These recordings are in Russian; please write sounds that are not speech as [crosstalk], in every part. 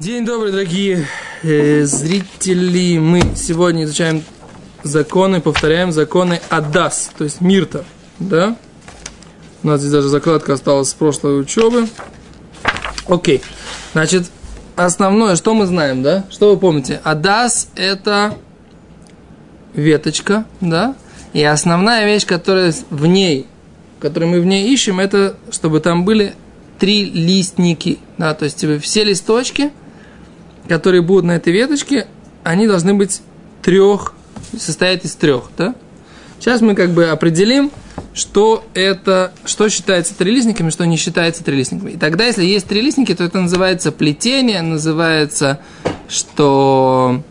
День добрый, дорогие э, зрители. Мы сегодня изучаем законы, повторяем законы Адас, то есть Мирта. Да? У нас здесь даже закладка осталась с прошлой учебы. Окей. Значит, основное, что мы знаем, да? Что вы помните? Адас – это веточка, да? И основная вещь, которая в ней, которую мы в ней ищем, это чтобы там были три листники, да, то есть типа, все листочки, которые будут на этой веточке, они должны быть трех, состоять из трех, да? Сейчас мы как бы определим, что это, что считается трилистниками, что не считается трилистниками. И тогда, если есть трилистники, то это называется плетение, называется, что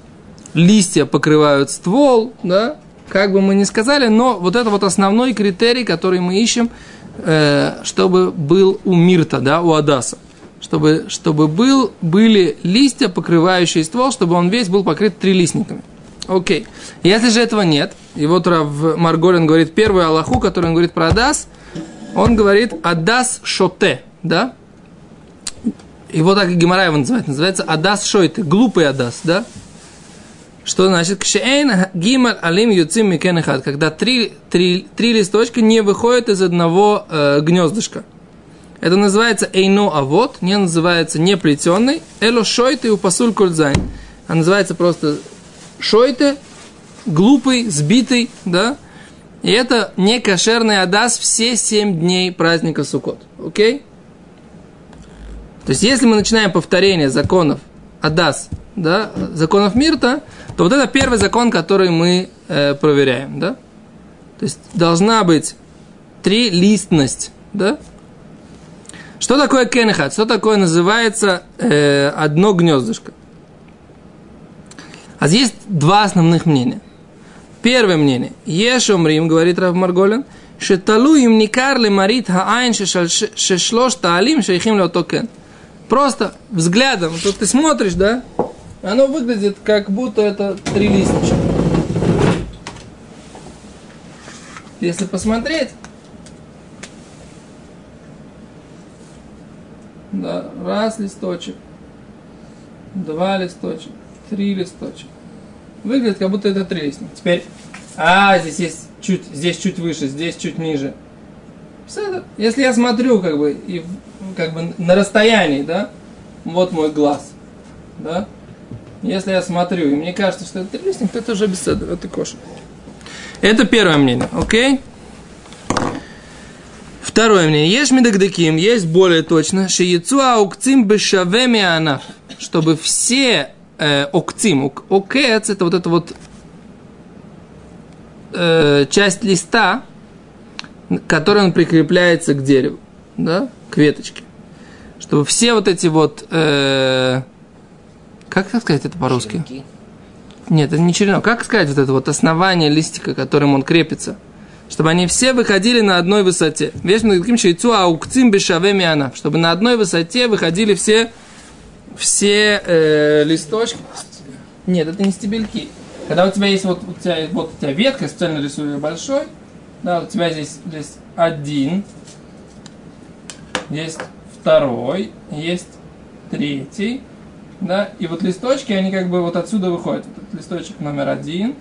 листья покрывают ствол, да, как бы мы ни сказали, но вот это вот основной критерий, который мы ищем, э, чтобы был у Мирта, да, у Адаса. Чтобы, чтобы был, были листья, покрывающие ствол, чтобы он весь был покрыт трилистниками. Окей. Если же этого нет, и вот Рав Марголин говорит первую Аллаху, который он говорит про Адас, он говорит Адас Шоте, да? Его так и Гимара его называет, называется Адас Шойте, глупый Адас, да? Что значит? Кшеэйн гималь алим юцим микенехат. Когда три, три, три листочка не выходят из одного э, гнездышка. Это называется эйно авод, не называется не плетенный. Эло шойты у пасуль кользайн. А называется просто шойты, глупый, сбитый, да? И это не кошерный адас все семь дней праздника Суккот. Окей? То есть, если мы начинаем повторение законов адас, да, законов Мирта, то вот это первый закон, который мы э, проверяем, да? То есть должна быть трилистность, да? Что такое кенехат? Что такое называется э, одно гнездышко? А здесь два основных мнения. Первое мнение. Ешомрим, говорит Рав Марголин, шеталу им никар марит хаайн шешлош таалим шейхим леотокен. Просто взглядом, тут ты смотришь, да, оно выглядит как будто это три листочка. Если посмотреть, да, раз листочек, два листочек, три листочек. Выглядит, как будто это три листочка. Теперь, а, здесь есть чуть, здесь чуть выше, здесь чуть ниже. Если я смотрю, как бы, и как бы на расстоянии, да, вот мой глаз, да, если я смотрю, и мне кажется, что это трилистник, то это уже беседа, это кошер. Это первое мнение, окей? Второе мнение. Есть медагдаким, есть более точно. Шиецу аукцим бешавеми анаф. Чтобы все э, окцим, окец, это вот эта вот э, часть листа, которая он прикрепляется к дереву, да, к веточке. Чтобы все вот эти вот э, как сказать это по-русски? Нет, это не черенок. Как сказать вот это вот основание листика, которым он крепится? Чтобы они все выходили на одной высоте. Вечно таким яйцу аукцим бешаве миана. Чтобы на одной высоте выходили все, все э, листочки. Нет, это не стебельки. Когда у тебя есть вот у тебя, вот у тебя ветка, специально рисую большой, да, у тебя здесь, здесь один, есть второй, есть третий, да, и вот листочки, они как бы вот отсюда выходят. Вот этот листочек номер один,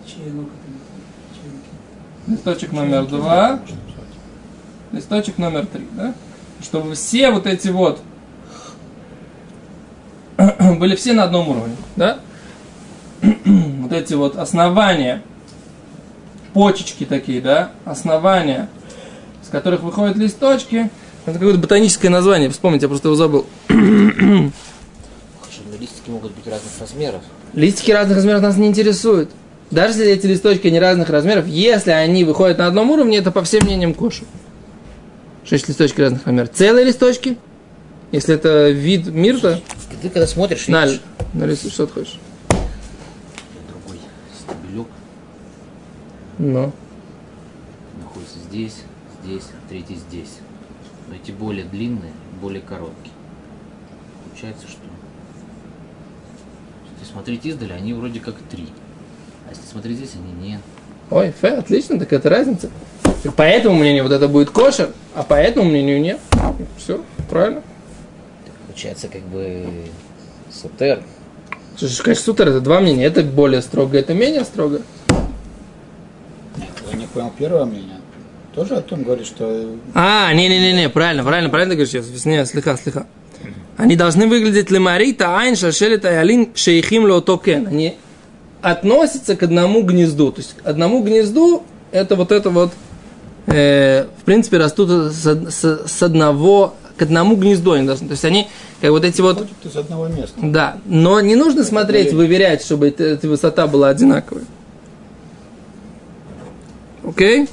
листочек номер два, листочек номер три, да, чтобы все вот эти вот [clears throat] были все на одном уровне, да, [clears throat] вот эти вот основания, почечки такие, да, основания, с которых выходят листочки, это какое-то ботаническое название, вспомните, я просто его забыл. Листики могут быть разных размеров. Листики разных размеров нас не интересуют. Даже если эти листочки не разных размеров, если они выходят на одном уровне, это по всем мнениям кошу. Шесть листочки разных размеров. Целые листочки, если это вид мирта. Ты когда смотришь, на, видишь... Нарисуй, что ты хочешь. Другой стебелек. Ну. Находится здесь, здесь, третий здесь. Но эти более длинные, более короткие. Получается, что если смотреть издали, они вроде как три. А если смотреть здесь, они нет. Ой, фе, отлично, так это разница. По этому мнению вот это будет кошер, а по этому мнению нет. Все, правильно. Так получается, как бы Сатер. Слушай, конечно, סותר это два мнения. Это более строго, это менее строго. Нет, я не понял первое мнение. Тоже о том говорит, что А, не-не-не, правильно, правильно, правильно говоришь. сейчас. Не, слегка, слегка. Они должны выглядеть למראית עין, שהעלין שייכים לאותו קן. Они относятся к одному гнезду. То есть к одному гнезду это вот это вот, э, в принципе, растут с, с- с одного, к одному гнезду они должны. То есть они, как вот эти вот, из одного места. да. Но не нужно смотреть, выверять, чтобы эта, эта высота была одинаковой. Окей?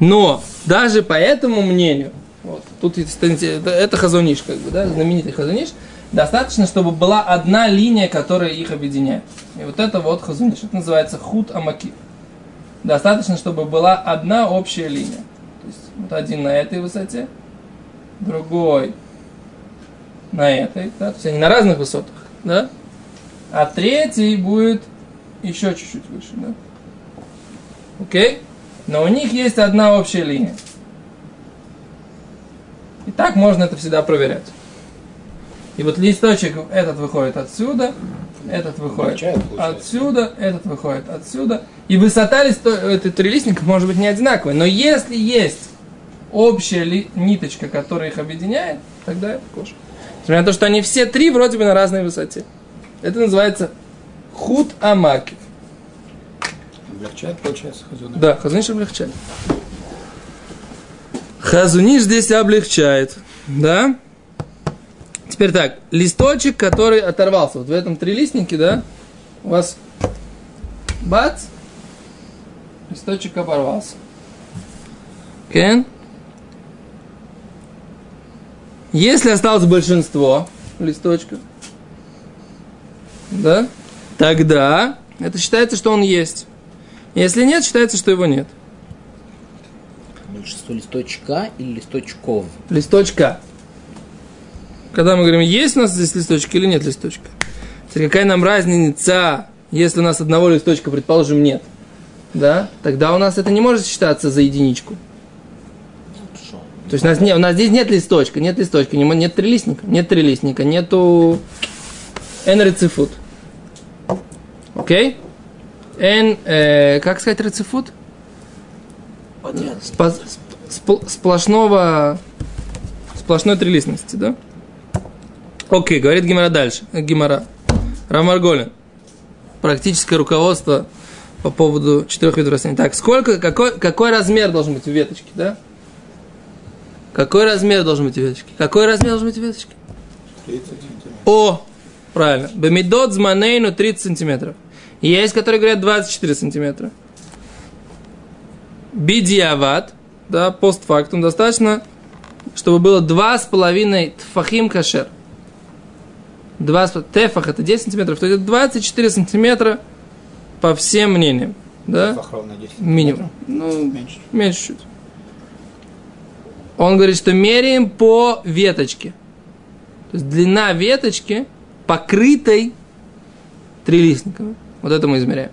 Но даже по этому мнению, вот, тут это, это хазуниш, как бы, да, знаменитый хазуниш, достаточно, чтобы была одна линия, которая их объединяет. И вот это вот хазуниш, это называется худ амаки. Достаточно, чтобы была одна общая линия. То есть вот один на этой высоте, другой на этой, да, то есть они на разных высотах, да, а третий будет еще чуть-чуть выше, да. Окей? Но у них есть одна общая линия. И так можно это всегда проверять. И вот листочек этот выходит отсюда, этот выходит получается. отсюда, этот выходит отсюда. И высота листо... этой трилистника может быть не одинаковая. Но если есть общая ли- ниточка, которая их объединяет, тогда это кошер. Несмотря на то, что они все три вроде бы на разной высоте. Это называется худ амаки. Облегчает, получается, хазуна. Да, хазуниш облегчает. Хазуниш здесь облегчает. Да? Теперь так, листочек, который оторвался. Вот в этом трилистнике, да, у вас бац, листочек оборвался. Кен? Если осталось большинство листочков, да, тогда это считается, что он есть. Если нет, считается, что его нет. Большинство листочка или листочков? Листочка. Когда мы говорим, есть у нас здесь листочек или нет листочка. Теперь какая нам разница, если у нас одного листочка, предположим, нет. Да? Тогда у нас это не может считаться за единичку. То есть у нас, не, у нас здесь нет листочка, нет листочка, не- нет трилистника, нет трилистника, нету n рецифут. Окей? n, э, как сказать рецифут? Спо- спл- сплошного, сплошной трилистности, да? Окей, говорит Гимара дальше. э, Гимара. Рамарголин. Практическое руководство по поводу четырех видов растений. Так, сколько, какой, какой размер должен быть у веточки, да? Какой размер должен быть у веточки? Какой размер должен быть у веточки? 30 сантиметров. О, правильно. Бамидот зманейну 30 сантиметров. Есть, которые говорят 24 сантиметра. Бидиават, да, постфактум, достаточно, чтобы было 2,5 тфахим кашер. 2, тефах это 10 сантиметров, то есть 24 сантиметра по всем мнениям. Да? Фах ровно 10 Минимум. Ну, Меньше. меньше чуть. Он говорит, что меряем по веточке. То есть длина веточки, покрытой трилистниками. Вот это мы измеряем.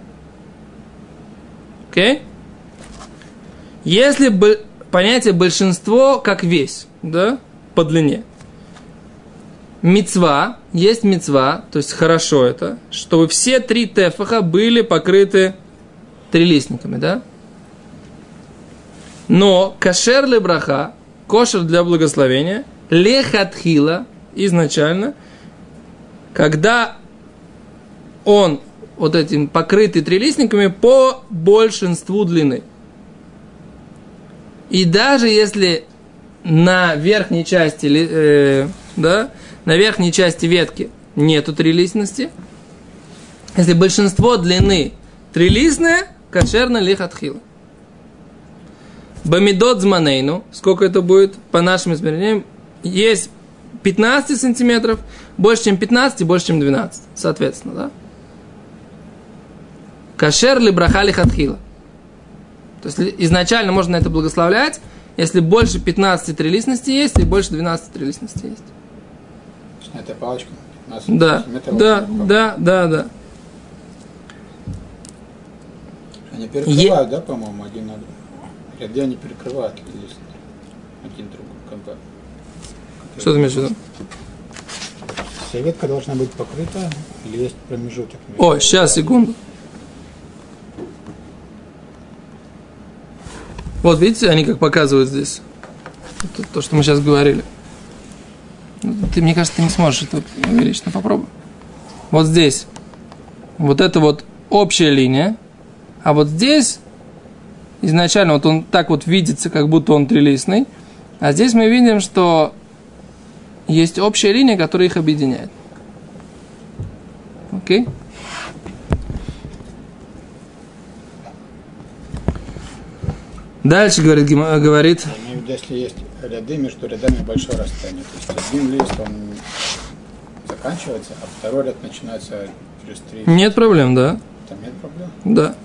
Окей? Если бы понятие большинство как весь, да, по длине. Мецва, есть мецва, то есть хорошо это, чтобы все три тефаха были покрыты трилистниками, да? Но кашер браха, кошер для благословения, лехатхила, изначально, когда он вот этим покрытый трилистниками по большинству длины. И даже если на верхней части, э, да, на верхней части ветки нету трилистности, если большинство длины трилистное, кошерно лихатхила. Бамидот зманейну, сколько это будет по нашим измерениям, есть 15 сантиметров, больше, чем 15 и больше, чем 12, соответственно, да? Кашер ли браха лихатхила. То есть изначально можно это благословлять, если больше 15 трилистности есть, и больше 12 трилистности есть. Эта палочка 15 Да, да, да, да, да. Они перекрывают, да, по-моему, один на другой. Где они перекрывают листки? Один другой компа. Что ты имеешь в виду? Вся ветка должна быть покрыта или есть промежуток? Ой, сейчас, секунду. Вот видите, они как показывают здесь. Это то, что мы сейчас говорили. Ты, мне кажется, ты не сможешь это увеличить, но попробуй. Вот здесь. Вот это вот общая линия. А вот здесь изначально вот он так вот видится, как будто он трилистный. А здесь мы видим, что есть общая линия, которая их объединяет. Окей? Дальше говорит, говорит если есть ряды, между рядами большое расстояние. То есть один лист, он заканчивается, а второй ряд начинается через три. нет проблем, да? Там нет проблем. Да.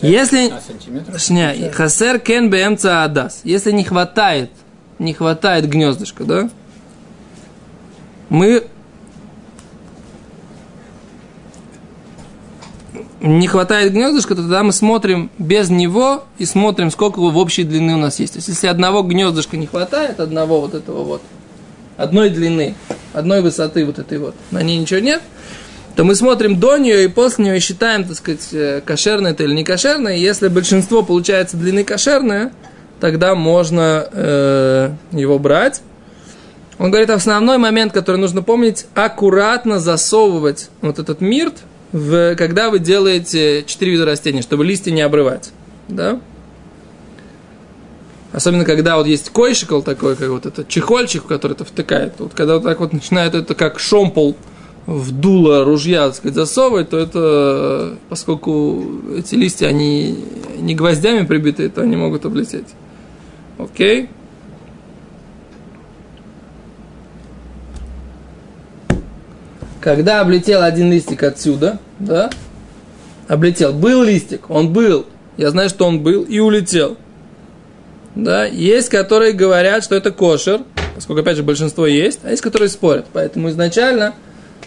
Если- 15 сантиметров. Шня, получается. хасер кен бмца адас. Если не хватает, не хватает гнездышка, да? Мы не хватает гнездышка, то тогда мы смотрим без него и смотрим, сколько в общей длины у нас есть. То есть, если одного гнездышка не хватает, одного вот этого вот, одной длины, одной высоты вот этой вот, на ней ничего нет, то мы смотрим до нее и после нее считаем, так сказать, э, кошерное это или не кошерное. И Если большинство получается длины кошерное, тогда можно э, его брать. Он говорит, основной момент, который нужно помнить, аккуратно засовывать вот этот мирт, в, когда вы делаете четыре вида растений, чтобы листья не обрывать. Да? Особенно, когда вот есть койшикл такой, как вот этот чехольчик, в который это втыкает. Вот когда вот так вот начинает это как шомпол в дуло ружья, так сказать, засовывать, то это, поскольку эти листья, они не гвоздями прибиты, то они могут облететь. Окей? Когда облетел один листик отсюда, да, облетел, был листик, он был, я знаю, что он был, и улетел. Да, есть, которые говорят, что это кошер, поскольку, опять же, большинство есть, а есть, которые спорят. Поэтому изначально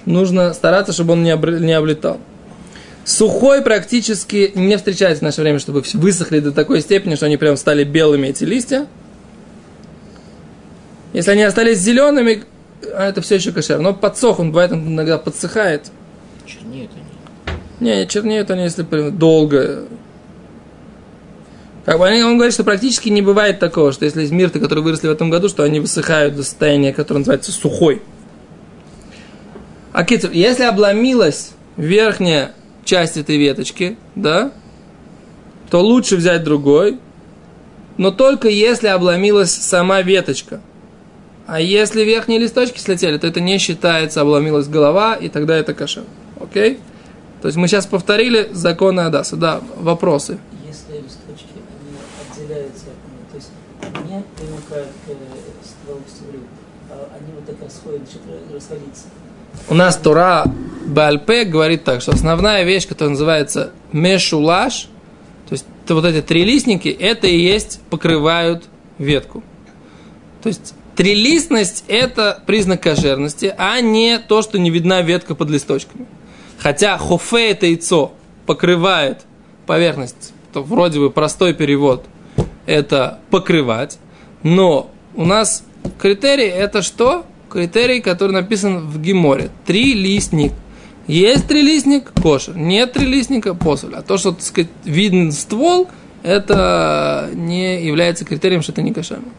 нужно стараться, чтобы он не, обр- не облетал. Сухой практически не встречается в наше время, чтобы высохли до такой степени, что они прям стали белыми, эти листья. Если они остались зелеными, а это все еще кошер. Но подсох, он бывает, он иногда подсыхает. Чернеют они. Не, не чернеют они, если долго. Как бы они- он говорит, что практически не бывает такого, что если есть мирты, которые выросли в этом году, что они высыхают до состояния, которое называется сухой. А кицур, если обломилась верхняя часть этой веточки, да, то лучше взять другой, но только если обломилась сама веточка. А если верхние листочки слетели, то это не считается, обломилась голова, и тогда это кошер. Окей? То есть мы сейчас повторили законы Адаса. Да, вопросы. Если листочки, они отделяются, то есть не примыкают к э, стволу к стеблю, а они вот так расходят, расходиться. У нас Тура Бальпе говорит так, что основная вещь, которая называется мешулаш, то есть вот эти три листники, это и есть покрывают ветку. То есть трилистность – это признак кошерности, а не то, что не видна ветка под листочками. Хотя хофе – это яйцо, покрывает поверхность, то вроде бы простой перевод – это покрывать, но у нас критерий – это что? Критерий, который написан в Гиморе. Трилистник. Есть трилистник – кошер. Нет трилистника – посоль. А то, что, так сказать, виден ствол, это не является критерием, что это не кошерно.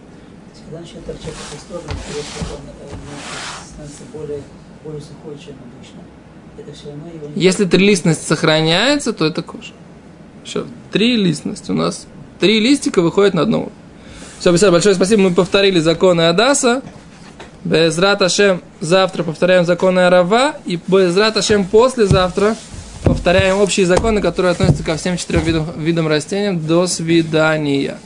То есть, когда начинает торчать в сторону, то он становится более, более сухой, чем обычно. Это все равно его не... Если трилистность сохраняется, то это кошер. Еще трилистность. У нас три листика выходит на одного. Все, большое спасибо. Мы повторили законы Адаса. Безрат Ашем завтра повторяем законы Арава. И Безрат Ашем послезавтра повторяем общие законы, которые относятся ко всем четырем видам, видам растений. До свидания.